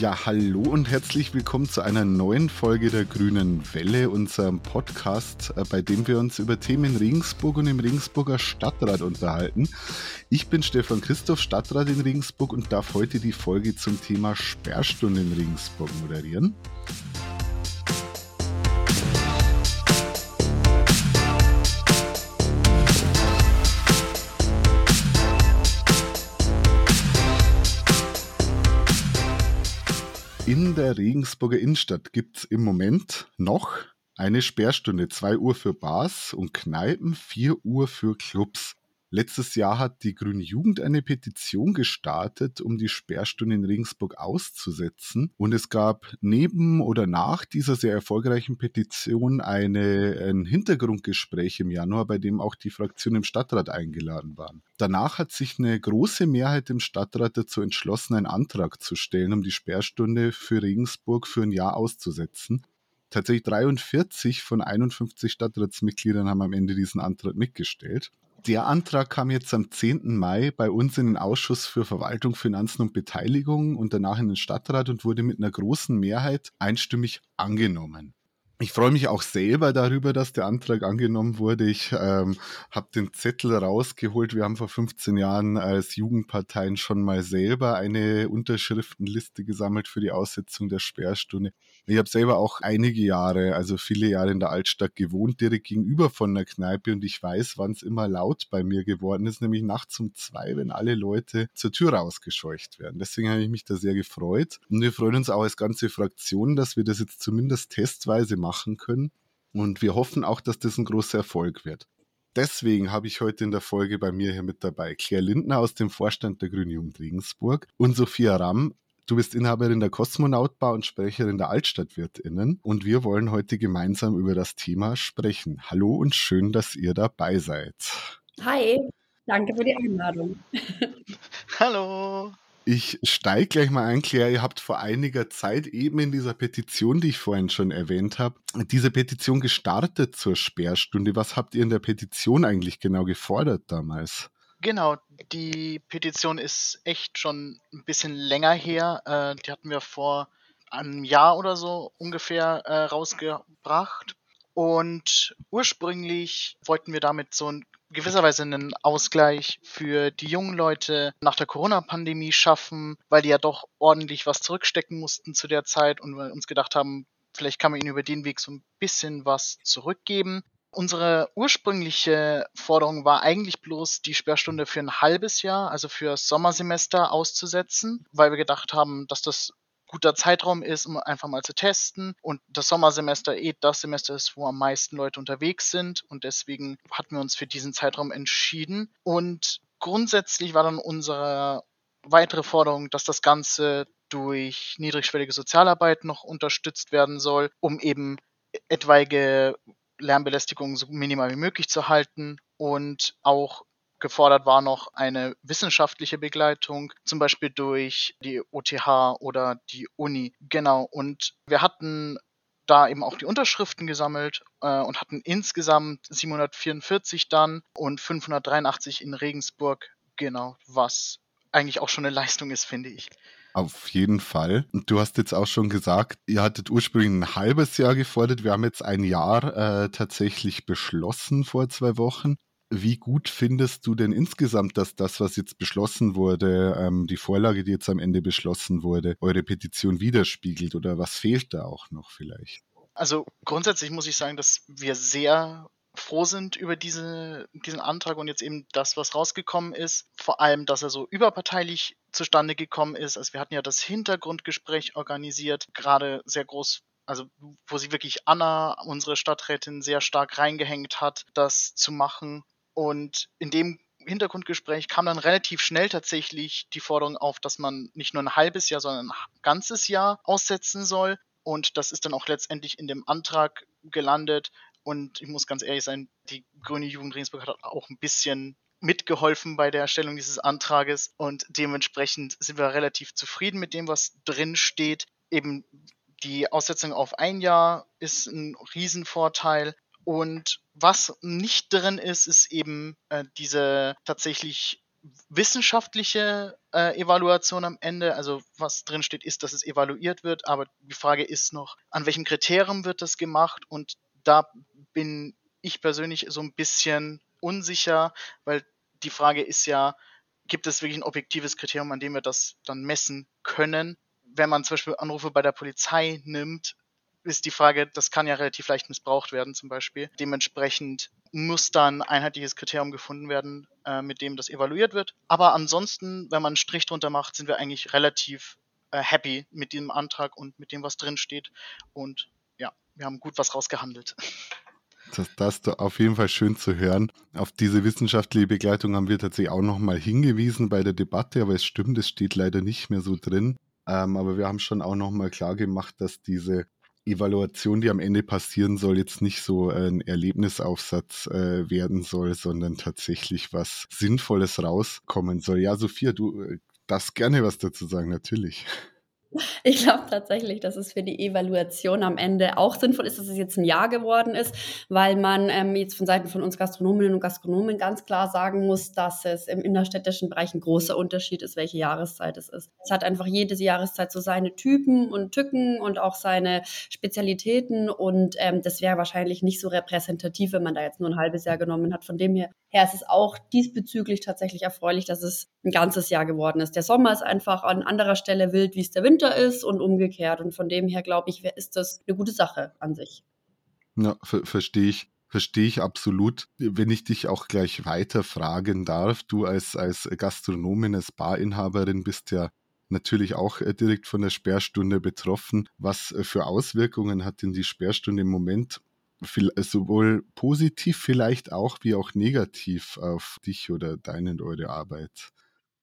Ja, hallo und herzlich willkommen zu einer neuen Folge der Grünen Welle, unserem Podcast, äh, bei dem wir uns über Themen in Regensburg und im Regensburger Stadtrat unterhalten. Ich bin Stefan Christoph, Stadtrat in Regensburg und darf heute die Folge zum Thema Sperrstunde in Regensburg moderieren. In der Regensburger Innenstadt gibt es im Moment noch eine Sperrstunde. 2 Uhr für Bars und Kneipen, 4 Uhr für Clubs. Letztes Jahr hat die Grüne Jugend eine Petition gestartet, um die Sperrstunde in Regensburg auszusetzen. Und es gab neben oder nach dieser sehr erfolgreichen Petition eine, ein Hintergrundgespräch im Januar, bei dem auch die Fraktionen im Stadtrat eingeladen waren. Danach hat sich eine große Mehrheit im Stadtrat dazu entschlossen, einen Antrag zu stellen, um die Sperrstunde für Regensburg für ein Jahr auszusetzen tatsächlich 43 von 51 Stadtratsmitgliedern haben am Ende diesen Antrag mitgestellt. Der Antrag kam jetzt am 10. Mai bei uns in den Ausschuss für Verwaltung, Finanzen und Beteiligung und danach in den Stadtrat und wurde mit einer großen Mehrheit einstimmig angenommen. Ich freue mich auch selber darüber, dass der Antrag angenommen wurde. Ich ähm, habe den Zettel rausgeholt. Wir haben vor 15 Jahren als Jugendparteien schon mal selber eine Unterschriftenliste gesammelt für die Aussetzung der Sperrstunde. Ich habe selber auch einige Jahre, also viele Jahre in der Altstadt gewohnt, direkt gegenüber von der Kneipe und ich weiß, wann es immer laut bei mir geworden ist, nämlich nachts um zwei, wenn alle Leute zur Tür rausgescheucht werden. Deswegen habe ich mich da sehr gefreut und wir freuen uns auch als ganze Fraktion, dass wir das jetzt zumindest testweise machen können und wir hoffen auch, dass das ein großer Erfolg wird. Deswegen habe ich heute in der Folge bei mir hier mit dabei Claire Lindner aus dem Vorstand der Grünen Jugend Regensburg und Sophia Ramm Du bist Inhaberin der Kosmonautbar und Sprecherin der Altstadtwirtinnen und wir wollen heute gemeinsam über das Thema sprechen. Hallo und schön, dass ihr dabei seid. Hi, danke für die Einladung. Hallo. Ich steige gleich mal ein, Claire. Ihr habt vor einiger Zeit eben in dieser Petition, die ich vorhin schon erwähnt habe, diese Petition gestartet zur Sperrstunde. Was habt ihr in der Petition eigentlich genau gefordert damals? Genau, die Petition ist echt schon ein bisschen länger her. Äh, die hatten wir vor einem Jahr oder so ungefähr äh, rausgebracht. Und ursprünglich wollten wir damit so in gewisser Weise einen Ausgleich für die jungen Leute nach der Corona-Pandemie schaffen, weil die ja doch ordentlich was zurückstecken mussten zu der Zeit und wir uns gedacht haben, vielleicht kann man ihnen über den Weg so ein bisschen was zurückgeben. Unsere ursprüngliche Forderung war eigentlich bloß, die Sperrstunde für ein halbes Jahr, also für das Sommersemester auszusetzen, weil wir gedacht haben, dass das guter Zeitraum ist, um einfach mal zu testen. Und das Sommersemester eh das Semester ist, wo am meisten Leute unterwegs sind. Und deswegen hatten wir uns für diesen Zeitraum entschieden. Und grundsätzlich war dann unsere weitere Forderung, dass das Ganze durch niedrigschwellige Sozialarbeit noch unterstützt werden soll, um eben etwaige Lärmbelästigung so minimal wie möglich zu halten und auch gefordert war noch eine wissenschaftliche Begleitung, zum Beispiel durch die OTH oder die Uni. Genau. Und wir hatten da eben auch die Unterschriften gesammelt äh, und hatten insgesamt 744 dann und 583 in Regensburg. Genau, was eigentlich auch schon eine Leistung ist, finde ich. Auf jeden Fall. Und du hast jetzt auch schon gesagt, ihr hattet ursprünglich ein halbes Jahr gefordert. Wir haben jetzt ein Jahr äh, tatsächlich beschlossen vor zwei Wochen. Wie gut findest du denn insgesamt, dass das, was jetzt beschlossen wurde, ähm, die Vorlage, die jetzt am Ende beschlossen wurde, eure Petition widerspiegelt oder was fehlt da auch noch vielleicht? Also grundsätzlich muss ich sagen, dass wir sehr froh sind über diese, diesen Antrag und jetzt eben das, was rausgekommen ist. Vor allem, dass er so überparteilich zustande gekommen ist. Also wir hatten ja das Hintergrundgespräch organisiert, gerade sehr groß also wo sie wirklich Anna, unsere Stadträtin, sehr stark reingehängt hat, das zu machen. Und in dem Hintergrundgespräch kam dann relativ schnell tatsächlich die Forderung auf, dass man nicht nur ein halbes Jahr, sondern ein ganzes Jahr aussetzen soll. Und das ist dann auch letztendlich in dem Antrag gelandet, und ich muss ganz ehrlich sein, die Grüne Jugend Regensburg hat auch ein bisschen mitgeholfen bei der Erstellung dieses Antrages und dementsprechend sind wir relativ zufrieden mit dem, was drin steht. Eben die Aussetzung auf ein Jahr ist ein Riesenvorteil und was nicht drin ist, ist eben äh, diese tatsächlich wissenschaftliche äh, Evaluation am Ende. Also was drin steht, ist, dass es evaluiert wird, aber die Frage ist noch, an welchem Kriterium wird das gemacht? Und da bin ich persönlich so ein bisschen unsicher, weil die Frage ist ja, gibt es wirklich ein objektives Kriterium, an dem wir das dann messen können? Wenn man zum Beispiel Anrufe bei der Polizei nimmt, ist die Frage, das kann ja relativ leicht missbraucht werden zum Beispiel. Dementsprechend muss dann ein einheitliches Kriterium gefunden werden, äh, mit dem das evaluiert wird. Aber ansonsten, wenn man einen Strich drunter macht, sind wir eigentlich relativ äh, happy mit diesem Antrag und mit dem, was drin steht. Und ja, wir haben gut was rausgehandelt. Das, das ist auf jeden Fall schön zu hören. Auf diese wissenschaftliche Begleitung haben wir tatsächlich auch nochmal hingewiesen bei der Debatte, aber es stimmt, es steht leider nicht mehr so drin. Ähm, aber wir haben schon auch nochmal klar gemacht, dass diese Evaluation, die am Ende passieren soll, jetzt nicht so ein Erlebnisaufsatz äh, werden soll, sondern tatsächlich was Sinnvolles rauskommen soll. Ja, Sophia, du äh, darfst gerne was dazu sagen, natürlich. Ich glaube tatsächlich, dass es für die Evaluation am Ende auch sinnvoll ist, dass es jetzt ein Jahr geworden ist, weil man ähm, jetzt von Seiten von uns Gastronominnen und Gastronomen ganz klar sagen muss, dass es im innerstädtischen Bereich ein großer Unterschied ist, welche Jahreszeit es ist. Es hat einfach jede Jahreszeit so seine Typen und Tücken und auch seine Spezialitäten und ähm, das wäre wahrscheinlich nicht so repräsentativ, wenn man da jetzt nur ein halbes Jahr genommen hat. Von dem her, her ist es auch diesbezüglich tatsächlich erfreulich, dass es ein ganzes Jahr geworden ist. Der Sommer ist einfach an anderer Stelle wild, wie es der Winter ist und umgekehrt. Und von dem her, glaube ich, ist das eine gute Sache an sich. Ja, ver verstehe ich. Verstehe ich absolut. Wenn ich dich auch gleich weiter fragen darf, du als, als Gastronomin, als Barinhaberin bist ja natürlich auch äh, direkt von der Sperrstunde betroffen. Was äh, für Auswirkungen hat denn die Sperrstunde im Moment sowohl positiv vielleicht auch wie auch negativ auf dich oder deine und eure Arbeit?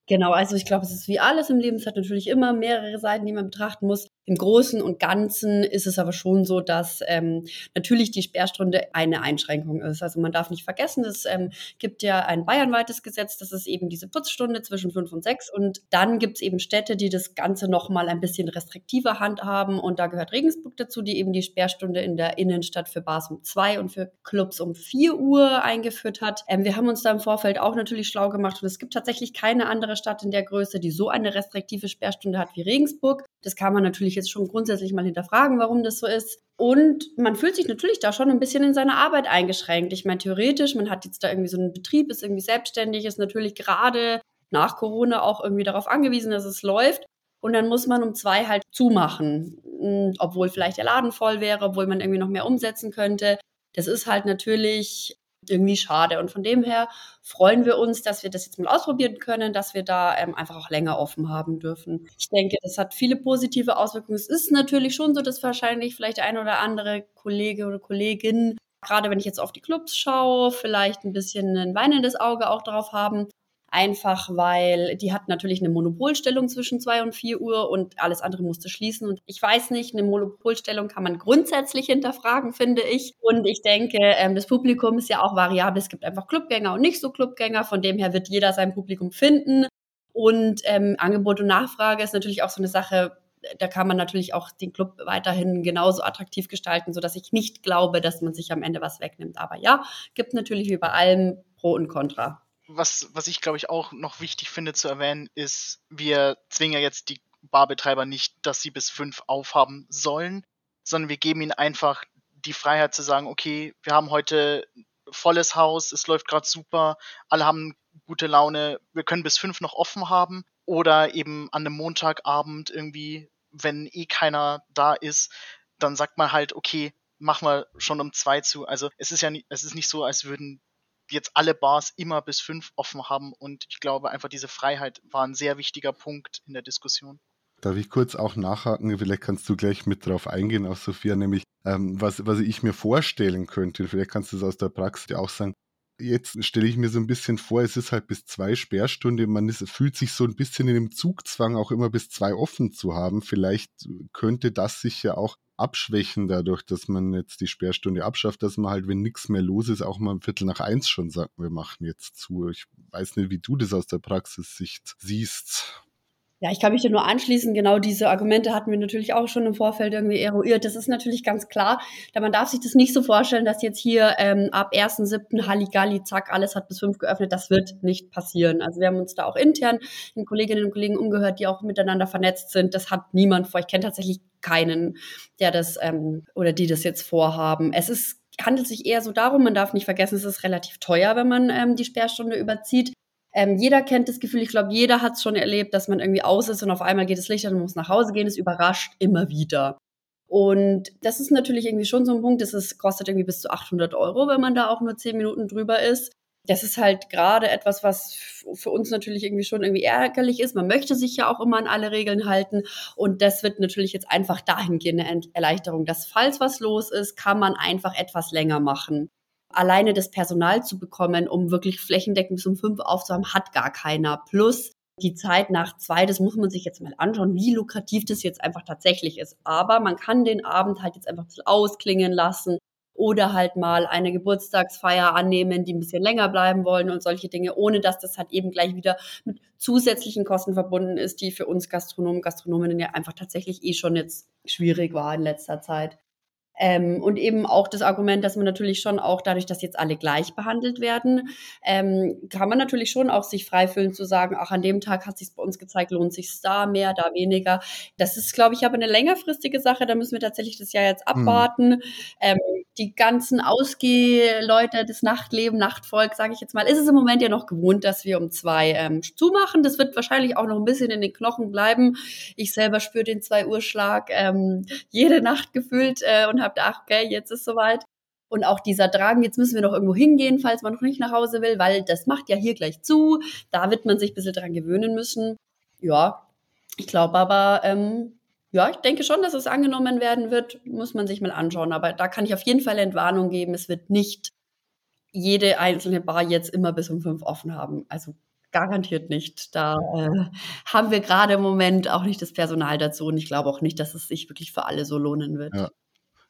Genau, also ich glaube, es ist wie alles im Leben. Es hat natürlich immer mehrere Seiten, die man betrachten muss. Im Großen und Ganzen ist es aber schon so, dass ähm, natürlich die Sperrstunde eine Einschränkung ist. Also man darf nicht vergessen, es ähm, gibt ja ein bayernweites Gesetz, das ist eben diese Putzstunde zwischen fünf und sechs. Und dann gibt es eben Städte, die das Ganze nochmal ein bisschen restriktiver handhaben. Und da gehört Regensburg dazu, die eben die Sperrstunde in der Innenstadt für Bars um zwei und für Clubs um vier Uhr eingeführt hat. Ähm, wir haben uns da im Vorfeld auch natürlich schlau gemacht und es gibt tatsächlich keine andere Stadt in der Größe, die so eine restriktive Sperrstunde hat wie Regensburg. Das kann man natürlich jetzt schon grundsätzlich mal hinterfragen, warum das so ist. Und man fühlt sich natürlich da schon ein bisschen in seiner Arbeit eingeschränkt. Ich meine, theoretisch, man hat jetzt da irgendwie so einen Betrieb, ist irgendwie selbstständig, ist natürlich gerade nach Corona auch irgendwie darauf angewiesen, dass es läuft. Und dann muss man um zwei halt zumachen, hm, obwohl vielleicht der Laden voll wäre, obwohl man irgendwie noch mehr umsetzen könnte. Das ist halt natürlich irgendwie schade. Und von dem her freuen wir uns, dass wir das jetzt mal ausprobieren können, dass wir da ähm, einfach auch länger offen haben dürfen. Ich denke, das hat viele positive Auswirkungen. Es ist natürlich schon so, dass wahrscheinlich vielleicht ein oder andere Kollege oder Kollegin gerade wenn ich jetzt auf die Clubs schaue, vielleicht ein bisschen ein weinendes Auge auch drauf haben einfach weil die hat natürlich eine Monopolstellung zwischen zwei und vier Uhr und alles andere musste schließen. Und ich weiß nicht, eine Monopolstellung kann man grundsätzlich hinterfragen, finde ich. Und ich denke, ähm, das Publikum ist ja auch variabel. Es gibt einfach Clubgänger und nicht so Clubgänger. Von dem her wird jeder sein Publikum finden. Und ähm, Angebot und Nachfrage ist natürlich auch so eine Sache, da kann man natürlich auch den Club weiterhin genauso attraktiv gestalten, sodass ich nicht glaube, dass man sich am Ende was wegnimmt. Aber ja, gibt natürlich wie bei allem Pro und Contra was, was ich glaube ich auch noch wichtig finde zu erwähnen, ist, wir zwingen ja jetzt die Barbetreiber nicht, dass sie bis fünf aufhaben sollen, sondern wir geben ihnen einfach die Freiheit zu sagen, okay, wir haben heute volles Haus, es läuft gerade super, alle haben gute Laune, wir können bis fünf noch offen haben oder eben an einem Montagabend irgendwie, wenn eh keiner da ist, dann sagt man halt, okay, machen wir schon um zwei zu. Also es ist ja nicht, es ist nicht so, als würden jetzt alle Bars immer bis fünf offen haben. Und ich glaube einfach, diese Freiheit war ein sehr wichtiger Punkt in der Diskussion. Darf ich kurz auch nachhaken? Vielleicht kannst du gleich mit drauf eingehen, auch Sophia, nämlich ähm, was, was ich mir vorstellen könnte. Vielleicht kannst du es aus der Praxis auch sagen. Jetzt stelle ich mir so ein bisschen vor, es ist halt bis zwei Sperrstunde. Man ist, fühlt sich so ein bisschen in dem Zugzwang, auch immer bis zwei offen zu haben. Vielleicht könnte das sich ja auch abschwächen dadurch, dass man jetzt die Sperrstunde abschafft, dass man halt, wenn nichts mehr los ist, auch mal ein Viertel nach eins schon sagt, wir machen jetzt zu. Ich weiß nicht, wie du das aus der Praxis-Sicht siehst. Ja, ich kann mich da nur anschließen. Genau diese Argumente hatten wir natürlich auch schon im Vorfeld irgendwie eruiert. Das ist natürlich ganz klar. Da man darf sich das nicht so vorstellen, dass jetzt hier ähm, ab 1.7. Halligalli, zack, alles hat bis fünf geöffnet. Das wird nicht passieren. Also wir haben uns da auch intern den Kolleginnen und Kollegen umgehört, die auch miteinander vernetzt sind. Das hat niemand vor. Ich kenne tatsächlich keinen, der das ähm, oder die das jetzt vorhaben. Es ist handelt sich eher so darum, man darf nicht vergessen, es ist relativ teuer, wenn man ähm, die Sperrstunde überzieht. Ähm, jeder kennt das Gefühl, ich glaube, jeder hat es schon erlebt, dass man irgendwie aus ist und auf einmal geht das Licht an und muss nach Hause gehen. Es überrascht immer wieder. Und das ist natürlich irgendwie schon so ein Punkt, das ist, kostet irgendwie bis zu 800 Euro, wenn man da auch nur 10 Minuten drüber ist. Das ist halt gerade etwas, was für uns natürlich irgendwie schon irgendwie ärgerlich ist. Man möchte sich ja auch immer an alle Regeln halten. Und das wird natürlich jetzt einfach dahingehend eine Erleichterung, dass falls was los ist, kann man einfach etwas länger machen alleine das Personal zu bekommen, um wirklich flächendeckend bis um fünf aufzuhaben, hat gar keiner. Plus die Zeit nach zwei, das muss man sich jetzt mal anschauen, wie lukrativ das jetzt einfach tatsächlich ist. Aber man kann den Abend halt jetzt einfach ein bisschen ausklingen lassen oder halt mal eine Geburtstagsfeier annehmen, die ein bisschen länger bleiben wollen und solche Dinge, ohne dass das halt eben gleich wieder mit zusätzlichen Kosten verbunden ist, die für uns Gastronomen, Gastronominnen ja einfach tatsächlich eh schon jetzt schwierig war in letzter Zeit. Ähm, und eben auch das Argument, dass man natürlich schon auch dadurch, dass jetzt alle gleich behandelt werden, ähm, kann man natürlich schon auch sich frei fühlen zu sagen, auch an dem Tag hat sich bei uns gezeigt, lohnt sich da mehr, da weniger. Das ist, glaube ich, aber eine längerfristige Sache. Da müssen wir tatsächlich das Jahr jetzt hm. abwarten. Mhm. Ähm, die ganzen Ausgehleute, das Nachtleben, Nachtvolk, sage ich jetzt mal, ist es im Moment ja noch gewohnt, dass wir um zwei ähm, zumachen. Das wird wahrscheinlich auch noch ein bisschen in den Knochen bleiben. Ich selber spüre den zwei Uhr Schlag ähm, jede Nacht gefühlt äh, und habe gedacht, okay, jetzt ist soweit. Und auch dieser Drang, jetzt müssen wir noch irgendwo hingehen, falls man noch nicht nach Hause will, weil das macht ja hier gleich zu. Da wird man sich ein bisschen dran gewöhnen müssen. Ja, ich glaube aber, ähm, ja, ich denke schon, dass es angenommen werden wird, muss man sich mal anschauen. Aber da kann ich auf jeden Fall Entwarnung geben. Es wird nicht jede einzelne Bar jetzt immer bis um fünf offen haben. Also garantiert nicht. Da äh, haben wir gerade im Moment auch nicht das Personal dazu und ich glaube auch nicht, dass es sich wirklich für alle so lohnen wird. Ja,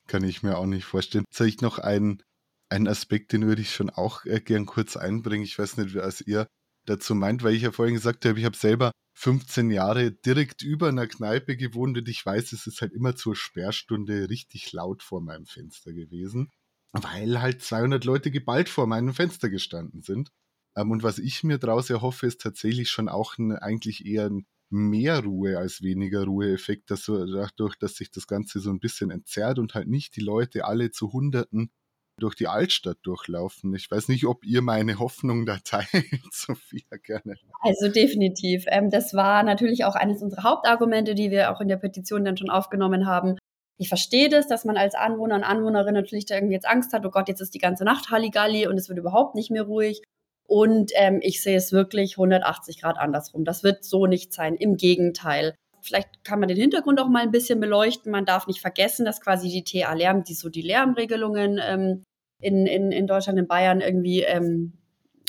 kann ich mir auch nicht vorstellen. Habe ich noch einen, einen Aspekt, den würde ich schon auch äh, gern kurz einbringen. Ich weiß nicht, was ihr dazu meint, weil ich ja vorhin gesagt habe, ich habe selber 15 Jahre direkt über einer Kneipe gewohnt und ich weiß, es ist halt immer zur Sperrstunde richtig laut vor meinem Fenster gewesen, weil halt 200 Leute geballt vor meinem Fenster gestanden sind. Ähm, und was ich mir daraus erhoffe, ist tatsächlich schon auch ein, eigentlich eher ein mehr Ruhe als weniger Ruheeffekt, dass dadurch, dass sich das Ganze so ein bisschen entzerrt und halt nicht die Leute alle zu Hunderten durch die Altstadt durchlaufen. Ich weiß nicht, ob ihr meine Hoffnung da teilt, Sophia, gerne. Also definitiv. Ähm, das war natürlich auch eines unserer Hauptargumente, die wir auch in der Petition dann schon aufgenommen haben. Ich verstehe das, dass man als Anwohner und Anwohnerin natürlich da irgendwie jetzt Angst hat, oh Gott, jetzt ist die ganze Nacht Halligalli und es wird überhaupt nicht mehr ruhig. Und ähm, ich sehe es wirklich 180 Grad andersrum. Das wird so nicht sein. Im Gegenteil. Vielleicht kann man den Hintergrund auch mal ein bisschen beleuchten. Man darf nicht vergessen, dass quasi die TA-Lärm, die so die Lärmregelungen ähm, in, in, in Deutschland, in Bayern irgendwie ähm,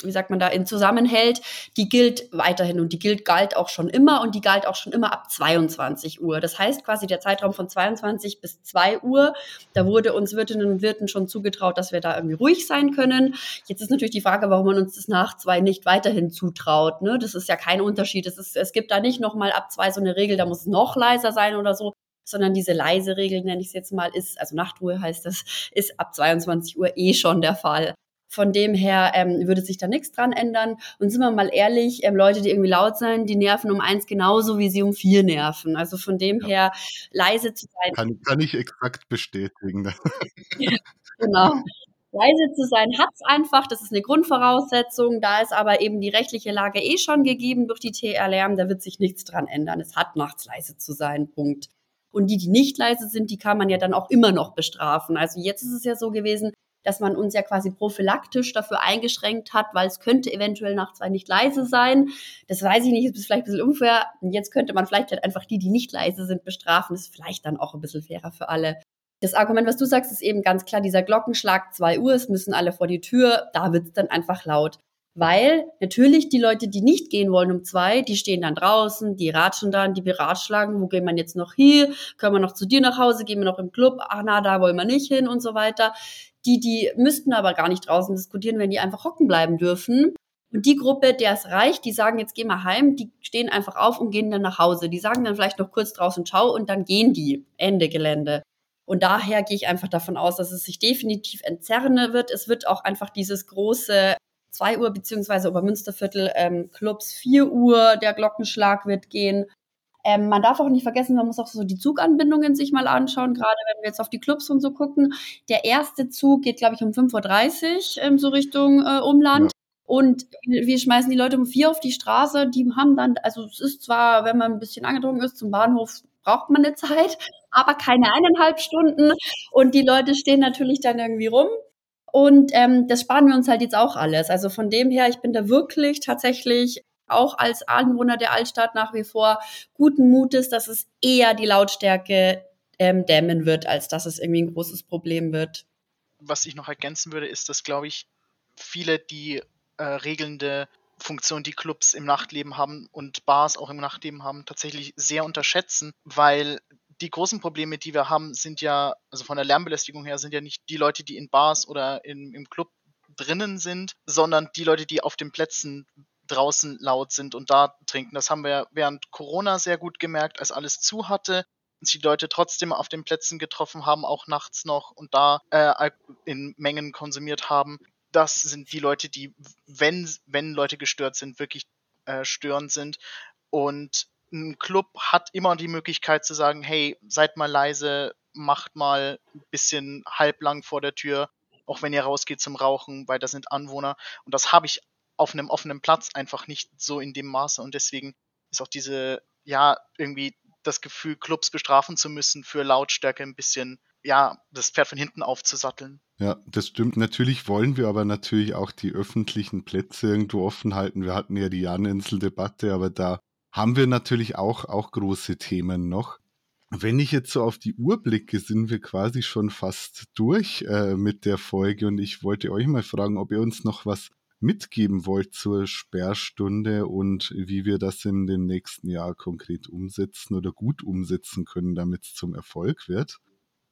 wie sagt man da, in zusammenhält, die gilt weiterhin und die gilt galt auch schon immer und die galt auch schon immer ab 22 Uhr. Das heißt quasi der Zeitraum von 22 bis 2 Uhr, da wurde uns Wirtinnen und Wirten schon zugetraut, dass wir da irgendwie ruhig sein können. Jetzt ist natürlich die Frage, warum man uns das nach zwei nicht weiterhin zutraut. Ne? Das ist ja kein Unterschied. Es, ist, es gibt da nicht nochmal ab zwei so eine Regel, da muss es noch leiser sein oder so sondern diese leise Regel, nenne ich es jetzt mal, ist, also Nachtruhe heißt das, ist ab 22 Uhr eh schon der Fall. Von dem her ähm, würde sich da nichts dran ändern. Und sind wir mal ehrlich, ähm, Leute, die irgendwie laut sein, die nerven um eins genauso, wie sie um vier nerven. Also von dem ja. her leise zu sein. Kann, kann ich exakt bestätigen. genau. Leise zu sein hat's einfach, das ist eine Grundvoraussetzung. Da ist aber eben die rechtliche Lage eh schon gegeben durch die TR-Lärm, da wird sich nichts dran ändern. Es hat nachts leise zu sein, Punkt. Und die, die nicht leise sind, die kann man ja dann auch immer noch bestrafen. Also jetzt ist es ja so gewesen, dass man uns ja quasi prophylaktisch dafür eingeschränkt hat, weil es könnte eventuell nachts nicht leise sein. Das weiß ich nicht, ist vielleicht ein bisschen unfair. Jetzt könnte man vielleicht halt einfach die, die nicht leise sind, bestrafen. Das ist vielleicht dann auch ein bisschen fairer für alle. Das Argument, was du sagst, ist eben ganz klar dieser Glockenschlag 2 Uhr, es müssen alle vor die Tür, da wird es dann einfach laut. Weil natürlich die Leute, die nicht gehen wollen um zwei, die stehen dann draußen, die ratschen dann, die beratschlagen, wo gehen wir jetzt noch hier, können wir noch zu dir nach Hause, gehen wir noch im Club, ach na, da wollen wir nicht hin und so weiter. Die, die müssten aber gar nicht draußen diskutieren, wenn die einfach hocken bleiben dürfen. Und die Gruppe, der es reicht, die sagen, jetzt gehen wir heim, die stehen einfach auf und gehen dann nach Hause. Die sagen dann vielleicht noch kurz draußen Ciao und dann gehen die. Ende Gelände. Und daher gehe ich einfach davon aus, dass es sich definitiv entzerren wird. Es wird auch einfach dieses große 2 Uhr beziehungsweise Obermünsterviertel ähm, Clubs 4 Uhr, der Glockenschlag wird gehen. Ähm, man darf auch nicht vergessen, man muss auch so die Zuganbindungen sich mal anschauen, gerade wenn wir jetzt auf die Clubs und so gucken. Der erste Zug geht, glaube ich, um 5.30 Uhr ähm, so Richtung äh, Umland. Ja. Und wir schmeißen die Leute um vier auf die Straße. Die haben dann, also es ist zwar, wenn man ein bisschen angedrungen ist zum Bahnhof, braucht man eine Zeit, aber keine eineinhalb Stunden. Und die Leute stehen natürlich dann irgendwie rum. Und ähm, das sparen wir uns halt jetzt auch alles. Also von dem her, ich bin da wirklich tatsächlich auch als Anwohner der Altstadt nach wie vor guten Mutes, dass es eher die Lautstärke ähm, dämmen wird, als dass es irgendwie ein großes Problem wird. Was ich noch ergänzen würde, ist, dass, glaube ich, viele die äh, regelnde Funktion, die Clubs im Nachtleben haben und Bars auch im Nachtleben haben, tatsächlich sehr unterschätzen, weil die großen Probleme, die wir haben, sind ja, also von der Lärmbelästigung her, sind ja nicht die Leute, die in Bars oder in, im Club drinnen sind, sondern die Leute, die auf den Plätzen draußen laut sind und da trinken. Das haben wir während Corona sehr gut gemerkt, als alles zu hatte und die Leute trotzdem auf den Plätzen getroffen haben, auch nachts noch und da äh, in Mengen konsumiert haben. Das sind die Leute, die, wenn, wenn Leute gestört sind, wirklich äh, störend sind. Und ein Club hat immer die Möglichkeit zu sagen, hey, seid mal leise, macht mal ein bisschen halblang vor der Tür, auch wenn ihr rausgeht zum Rauchen, weil da sind Anwohner. Und das habe ich auf einem offenen Platz einfach nicht so in dem Maße. Und deswegen ist auch diese, ja, irgendwie das Gefühl, Clubs bestrafen zu müssen für Lautstärke ein bisschen, ja, das Pferd von hinten aufzusatteln. Ja, das stimmt. Natürlich wollen wir aber natürlich auch die öffentlichen Plätze irgendwo offen halten. Wir hatten ja die Janinsel-Debatte, aber da haben wir natürlich auch, auch große Themen noch. Wenn ich jetzt so auf die Uhr blicke, sind wir quasi schon fast durch äh, mit der Folge und ich wollte euch mal fragen, ob ihr uns noch was mitgeben wollt zur Sperrstunde und wie wir das in dem nächsten Jahr konkret umsetzen oder gut umsetzen können, damit es zum Erfolg wird.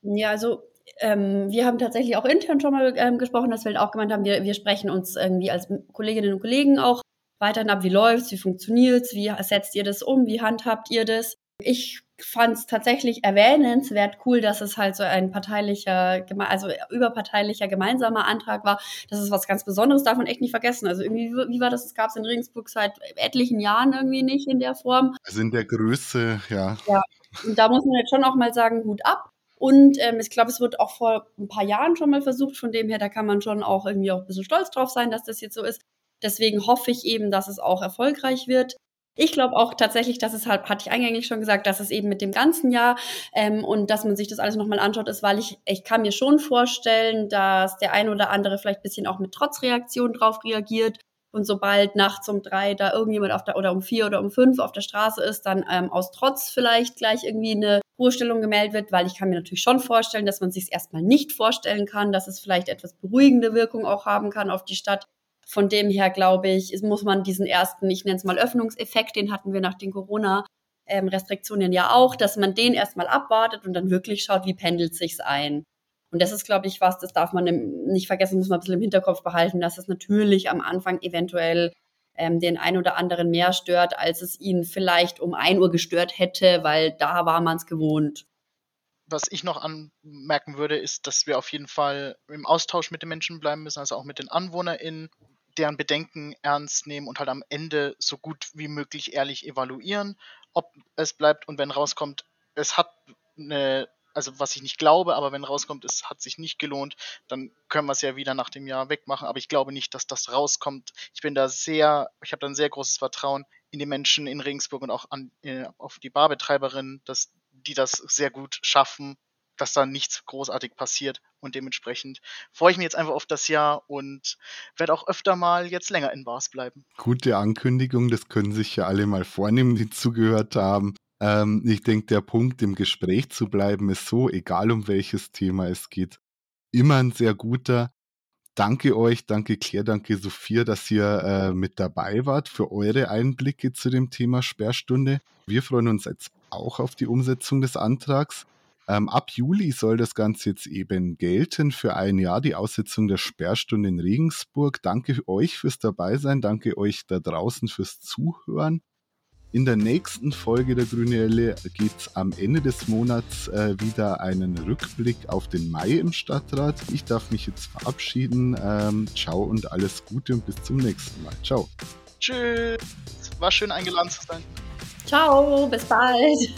Ja, also ähm, wir haben tatsächlich auch intern schon mal ähm, gesprochen, dass wir halt auch gemeint haben, wir, wir sprechen uns irgendwie als Kolleginnen und Kollegen auch weiterhin ab, wie läuft's, wie funktioniert's, wie setzt ihr das um, wie handhabt ihr das. Ich fand es tatsächlich erwähnenswert cool, dass es halt so ein parteilicher, also überparteilicher gemeinsamer Antrag war. Das ist was ganz Besonderes, darf man echt nicht vergessen. Also irgendwie, wie war das? Es gab es in Regensburg seit etlichen Jahren irgendwie nicht in der Form. Also in der Größe, ja. Ja, und da muss man jetzt schon auch mal sagen, Hut ab. Und ähm, ich glaube, es wird auch vor ein paar Jahren schon mal versucht. Von dem her, da kann man schon auch irgendwie auch ein bisschen stolz drauf sein, dass das jetzt so ist. Deswegen hoffe ich eben, dass es auch erfolgreich wird. Ich glaube auch tatsächlich, dass es halt, hatte ich eingängig schon gesagt, dass es eben mit dem ganzen Jahr ähm, und dass man sich das alles nochmal anschaut, ist, weil ich, ich kann mir schon vorstellen, dass der ein oder andere vielleicht bisschen auch mit Trotzreaktion drauf reagiert. Und sobald nachts um drei da irgendjemand auf der oder um vier oder um fünf auf der Straße ist, dann ähm, aus Trotz vielleicht gleich irgendwie eine Ruhestellung gemeldet wird, weil ich kann mir natürlich schon vorstellen, dass man sich erstmal nicht vorstellen kann, dass es vielleicht etwas beruhigende Wirkung auch haben kann auf die Stadt. Von dem her glaube ich, muss man diesen ersten, ich nenne es mal Öffnungseffekt, den hatten wir nach den Corona-Restriktionen ja auch, dass man den erstmal abwartet und dann wirklich schaut, wie pendelt sich's ein. Und das ist, glaube ich, was, das darf man nicht vergessen, muss man ein bisschen im Hinterkopf behalten, dass es natürlich am Anfang eventuell ähm, den ein oder anderen mehr stört, als es ihn vielleicht um ein Uhr gestört hätte, weil da war man es gewohnt. Was ich noch anmerken würde, ist, dass wir auf jeden Fall im Austausch mit den Menschen bleiben müssen, also auch mit den AnwohnerInnen, deren Bedenken ernst nehmen und halt am Ende so gut wie möglich ehrlich evaluieren, ob es bleibt und wenn rauskommt, es hat eine, also was ich nicht glaube, aber wenn rauskommt, es hat sich nicht gelohnt, dann können wir es ja wieder nach dem Jahr wegmachen. Aber ich glaube nicht, dass das rauskommt. Ich bin da sehr, ich habe da ein sehr großes Vertrauen in die Menschen in Regensburg und auch an, äh, auf die Barbetreiberinnen, dass die das sehr gut schaffen, dass da nichts großartig passiert. Und dementsprechend freue ich mich jetzt einfach auf das Jahr und werde auch öfter mal jetzt länger in Bars bleiben. Gute Ankündigung, das können sich ja alle mal vornehmen, die zugehört haben. Ähm, ich denke, der Punkt, im Gespräch zu bleiben, ist so, egal um welches Thema es geht, immer ein sehr guter. Danke euch, danke Claire, danke Sophia, dass ihr äh, mit dabei wart für eure Einblicke zu dem Thema Sperrstunde. Wir freuen uns jetzt auch auf die Umsetzung des Antrags Ähm, ab Juli soll das Ganze jetzt eben gelten für ein Jahr, die Aussetzung der Sperrstunde in Regensburg. Danke euch fürs Dabeisein, danke euch da draußen fürs Zuhören. In der nächsten Folge der Grüne Elle gibt es am Ende des Monats äh, wieder einen Rückblick auf den Mai im Stadtrat. Ich darf mich jetzt verabschieden. Ähm, ciao und alles Gute und bis zum nächsten Mal. Ciao. Tschüss. War schön eingeladen zu sein. Ciao, bis bald.